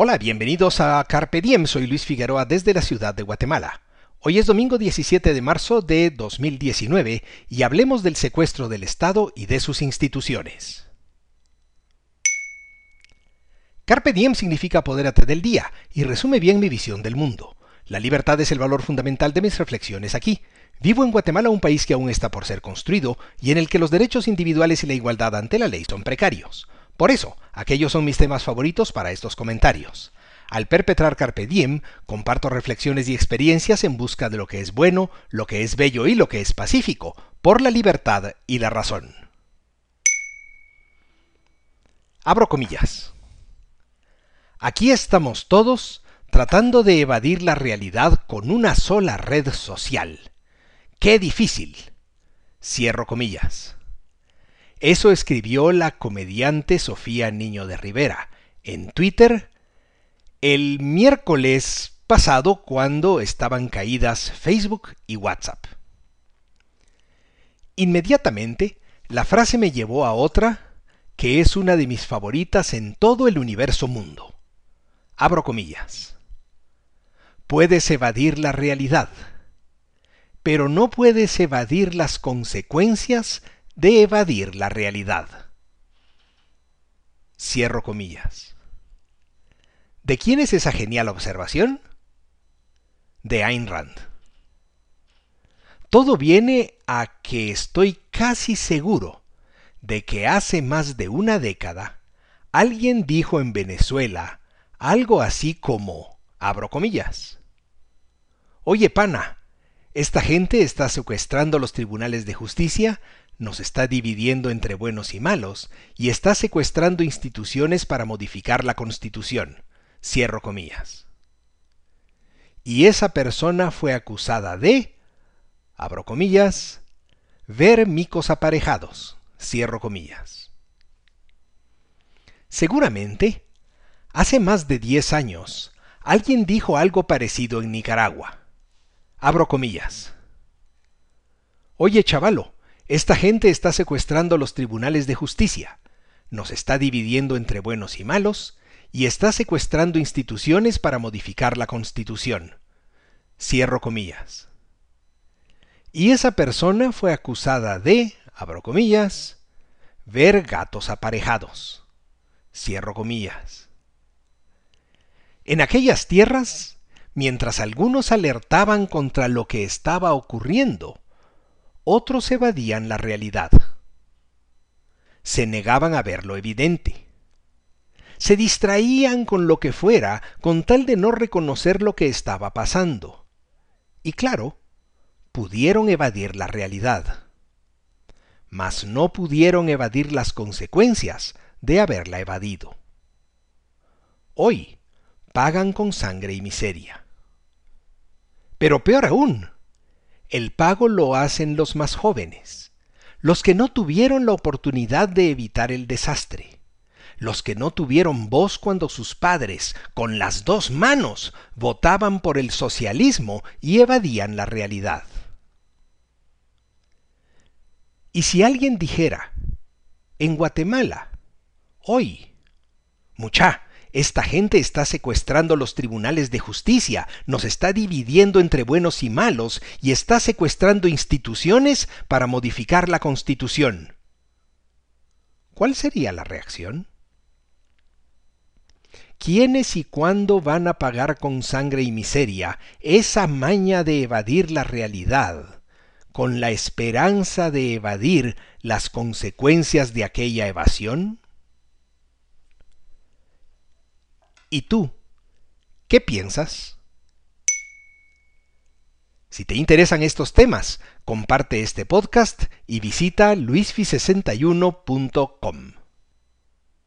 Hola, bienvenidos a Carpe Diem. Soy Luis Figueroa desde la ciudad de Guatemala. Hoy es domingo 17 de marzo de 2019 y hablemos del secuestro del Estado y de sus instituciones. Carpe Diem significa apodérate del día y resume bien mi visión del mundo. La libertad es el valor fundamental de mis reflexiones aquí. Vivo en Guatemala, un país que aún está por ser construido y en el que los derechos individuales y la igualdad ante la ley son precarios. Por eso, aquellos son mis temas favoritos para estos comentarios. Al perpetrar Carpe Diem, comparto reflexiones y experiencias en busca de lo que es bueno, lo que es bello y lo que es pacífico, por la libertad y la razón. Abro comillas. Aquí estamos todos tratando de evadir la realidad con una sola red social. ¡Qué difícil! Cierro comillas. Eso escribió la comediante Sofía Niño de Rivera en Twitter el miércoles pasado cuando estaban caídas Facebook y WhatsApp. Inmediatamente, la frase me llevó a otra que es una de mis favoritas en todo el universo mundo. Abro comillas. Puedes evadir la realidad, pero no puedes evadir las consecuencias de evadir la realidad. Cierro comillas. ¿De quién es esa genial observación? De Ayn Rand. Todo viene a que estoy casi seguro de que hace más de una década alguien dijo en Venezuela algo así como, abro comillas, Oye, pana, esta gente está secuestrando los tribunales de justicia nos está dividiendo entre buenos y malos y está secuestrando instituciones para modificar la Constitución. Cierro comillas. Y esa persona fue acusada de, abro comillas, ver micos aparejados. Cierro comillas. Seguramente, hace más de 10 años, alguien dijo algo parecido en Nicaragua. Abro comillas. Oye, chavalo, esta gente está secuestrando los tribunales de justicia, nos está dividiendo entre buenos y malos, y está secuestrando instituciones para modificar la Constitución. Cierro comillas. Y esa persona fue acusada de, abro comillas, ver gatos aparejados. Cierro comillas. En aquellas tierras, mientras algunos alertaban contra lo que estaba ocurriendo, otros evadían la realidad. Se negaban a ver lo evidente. Se distraían con lo que fuera con tal de no reconocer lo que estaba pasando. Y claro, pudieron evadir la realidad. Mas no pudieron evadir las consecuencias de haberla evadido. Hoy pagan con sangre y miseria. Pero peor aún, el pago lo hacen los más jóvenes, los que no tuvieron la oportunidad de evitar el desastre, los que no tuvieron voz cuando sus padres, con las dos manos, votaban por el socialismo y evadían la realidad. Y si alguien dijera, en Guatemala, hoy, mucha, esta gente está secuestrando los tribunales de justicia, nos está dividiendo entre buenos y malos y está secuestrando instituciones para modificar la Constitución. ¿Cuál sería la reacción? ¿Quiénes y cuándo van a pagar con sangre y miseria esa maña de evadir la realidad, con la esperanza de evadir las consecuencias de aquella evasión? ¿Y tú? ¿Qué piensas? Si te interesan estos temas, comparte este podcast y visita luisfi61.com.